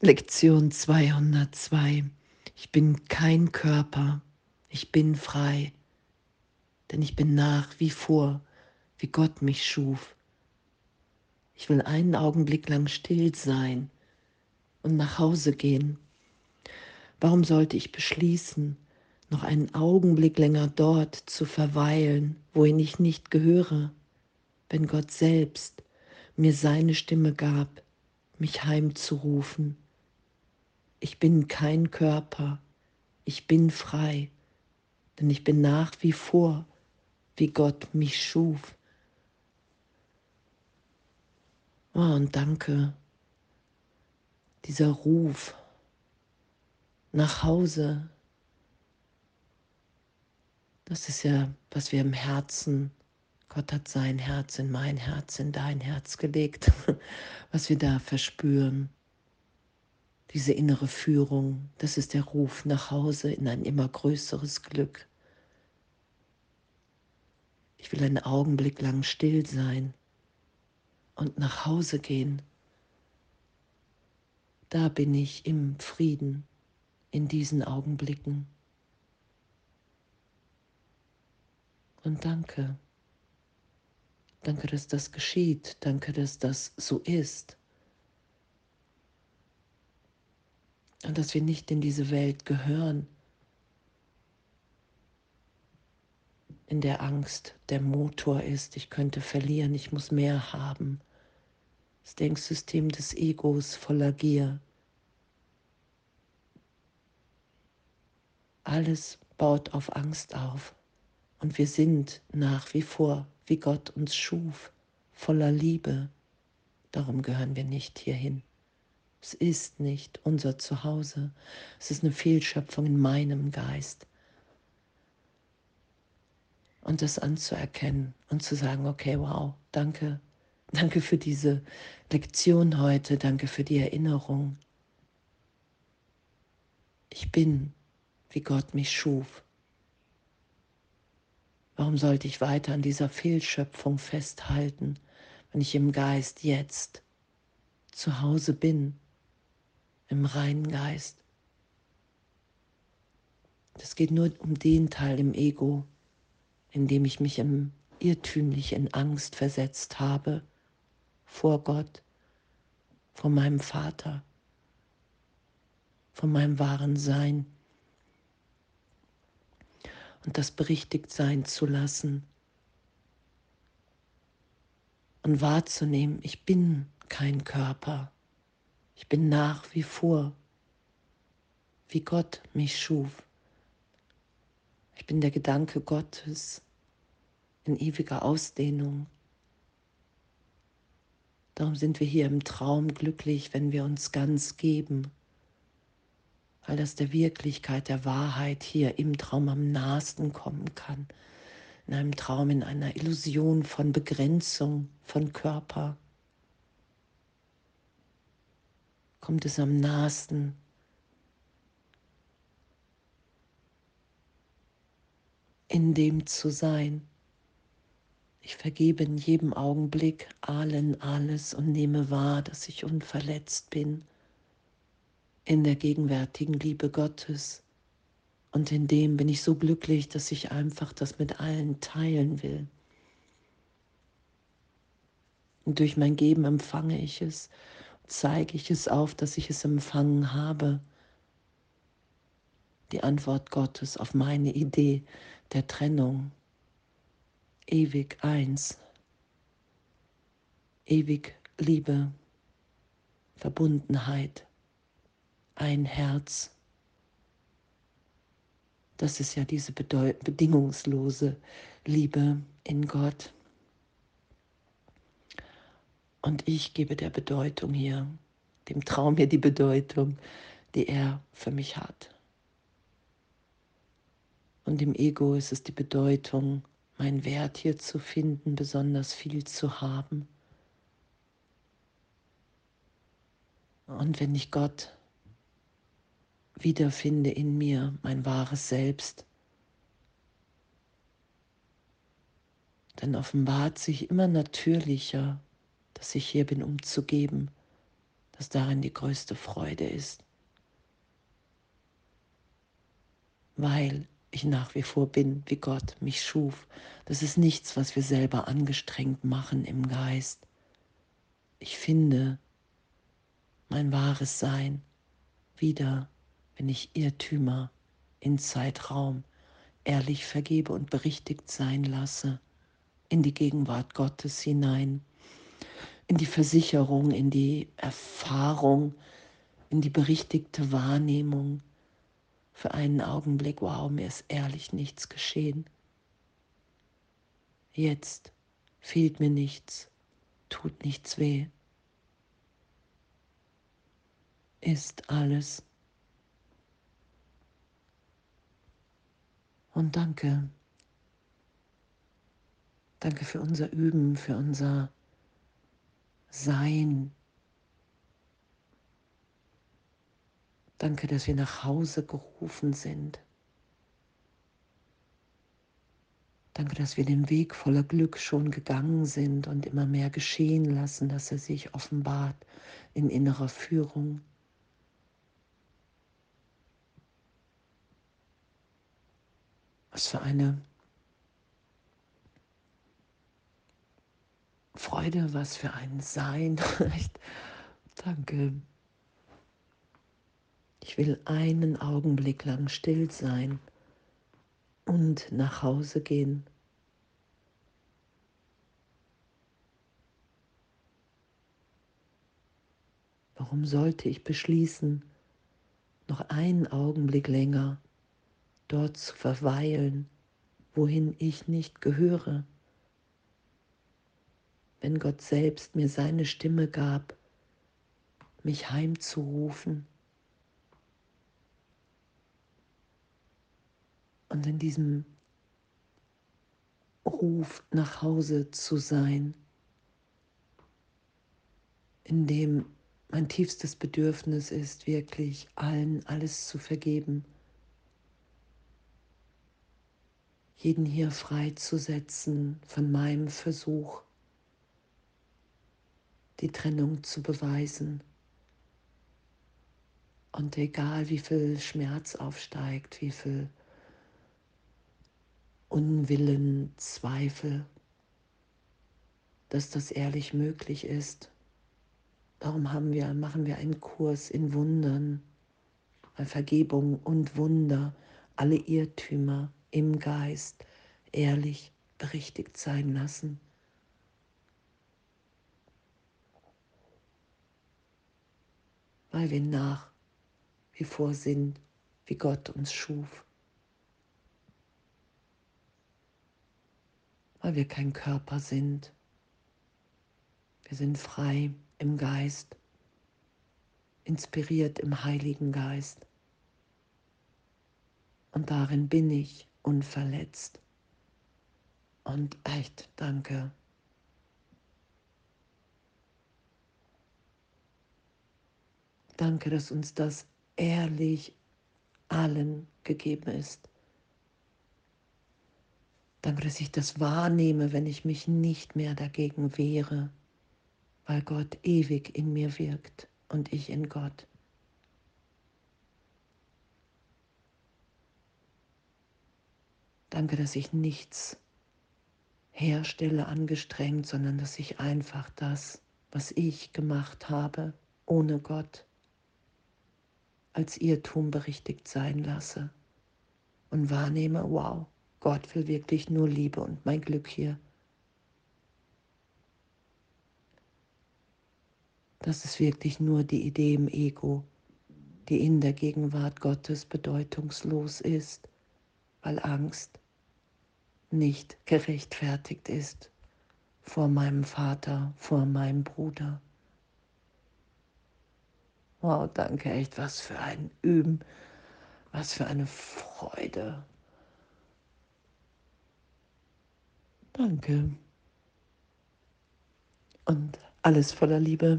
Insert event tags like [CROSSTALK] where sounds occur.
Lektion 202. Ich bin kein Körper, ich bin frei, denn ich bin nach wie vor, wie Gott mich schuf. Ich will einen Augenblick lang still sein und nach Hause gehen. Warum sollte ich beschließen, noch einen Augenblick länger dort zu verweilen, wohin ich nicht gehöre, wenn Gott selbst mir seine Stimme gab, mich heimzurufen? Ich bin kein Körper, ich bin frei, denn ich bin nach wie vor, wie Gott mich schuf. Oh, und danke, dieser Ruf nach Hause, das ist ja, was wir im Herzen, Gott hat sein Herz in mein Herz, in dein Herz gelegt, [LAUGHS] was wir da verspüren diese innere Führung, das ist der Ruf nach Hause in ein immer größeres Glück. Ich will einen Augenblick lang still sein und nach Hause gehen. Da bin ich im Frieden in diesen Augenblicken. Und danke. Danke, dass das geschieht. Danke, dass das so ist. Und dass wir nicht in diese Welt gehören, in der Angst der Motor ist, ich könnte verlieren, ich muss mehr haben. Das Denksystem des Egos voller Gier. Alles baut auf Angst auf und wir sind nach wie vor, wie Gott uns schuf, voller Liebe. Darum gehören wir nicht hierhin. Es ist nicht unser Zuhause. Es ist eine Fehlschöpfung in meinem Geist. Und das anzuerkennen und zu sagen, okay, wow, danke, danke für diese Lektion heute, danke für die Erinnerung. Ich bin, wie Gott mich schuf. Warum sollte ich weiter an dieser Fehlschöpfung festhalten, wenn ich im Geist jetzt zu Hause bin? Im reinen Geist. Das geht nur um den Teil im Ego, in dem ich mich im irrtümlich in Angst versetzt habe vor Gott, vor meinem Vater, vor meinem wahren Sein. Und das berichtigt sein zu lassen und wahrzunehmen, ich bin kein Körper. Ich bin nach wie vor, wie Gott mich schuf. Ich bin der Gedanke Gottes in ewiger Ausdehnung. Darum sind wir hier im Traum glücklich, wenn wir uns ganz geben, weil das der Wirklichkeit, der Wahrheit hier im Traum am nahesten kommen kann. In einem Traum, in einer Illusion von Begrenzung von Körper. Kommt es am nahesten. In dem zu sein. Ich vergebe in jedem Augenblick allen alles und nehme wahr, dass ich unverletzt bin in der gegenwärtigen Liebe Gottes. Und in dem bin ich so glücklich, dass ich einfach das mit allen teilen will. Und durch mein Geben empfange ich es zeige ich es auf, dass ich es empfangen habe. Die Antwort Gottes auf meine Idee der Trennung. Ewig eins. Ewig Liebe, Verbundenheit, ein Herz. Das ist ja diese bedingungslose Liebe in Gott. Und ich gebe der Bedeutung hier, dem Traum hier die Bedeutung, die er für mich hat. Und im Ego ist es die Bedeutung, meinen Wert hier zu finden, besonders viel zu haben. Und wenn ich Gott wiederfinde in mir, mein wahres Selbst, dann offenbart sich immer natürlicher dass ich hier bin, um zu geben, dass darin die größte Freude ist, weil ich nach wie vor bin, wie Gott mich schuf. Das ist nichts, was wir selber angestrengt machen im Geist. Ich finde mein wahres Sein wieder, wenn ich Irrtümer in Zeitraum ehrlich vergebe und berichtigt sein lasse, in die Gegenwart Gottes hinein, in die Versicherung, in die Erfahrung, in die berichtigte Wahrnehmung. Für einen Augenblick, wow, mir ist ehrlich nichts geschehen. Jetzt fehlt mir nichts, tut nichts weh. Ist alles. Und danke. Danke für unser Üben, für unser Sein. Danke, dass wir nach Hause gerufen sind. Danke, dass wir den Weg voller Glück schon gegangen sind und immer mehr geschehen lassen, dass er sich offenbart in innerer Führung. Was für eine Freude, was für ein Sein. [LAUGHS] Danke. Ich will einen Augenblick lang still sein und nach Hause gehen. Warum sollte ich beschließen, noch einen Augenblick länger dort zu verweilen, wohin ich nicht gehöre? Wenn Gott selbst mir seine Stimme gab, mich heimzurufen. Und in diesem Ruf nach Hause zu sein, in dem mein tiefstes Bedürfnis ist, wirklich allen alles zu vergeben, jeden hier freizusetzen von meinem Versuch, die Trennung zu beweisen. Und egal wie viel Schmerz aufsteigt, wie viel Unwillen, Zweifel, dass das ehrlich möglich ist. Darum haben wir, machen wir einen Kurs in Wundern, weil Vergebung und Wunder, alle Irrtümer im Geist ehrlich berichtigt sein lassen. Weil wir nach wie vor sind, wie Gott uns schuf. Weil wir kein Körper sind. Wir sind frei im Geist, inspiriert im Heiligen Geist. Und darin bin ich unverletzt. Und echt, danke. Danke, dass uns das ehrlich allen gegeben ist. Danke, dass ich das wahrnehme, wenn ich mich nicht mehr dagegen wehre, weil Gott ewig in mir wirkt und ich in Gott. Danke, dass ich nichts herstelle angestrengt, sondern dass ich einfach das, was ich gemacht habe, ohne Gott, als Irrtum berichtigt sein lasse und wahrnehme, wow, Gott will wirklich nur Liebe und mein Glück hier. Das ist wirklich nur die Idee im Ego, die in der Gegenwart Gottes bedeutungslos ist, weil Angst nicht gerechtfertigt ist vor meinem Vater, vor meinem Bruder. Wow, danke echt, was für ein Üben, was für eine Freude. Danke. Und alles voller Liebe.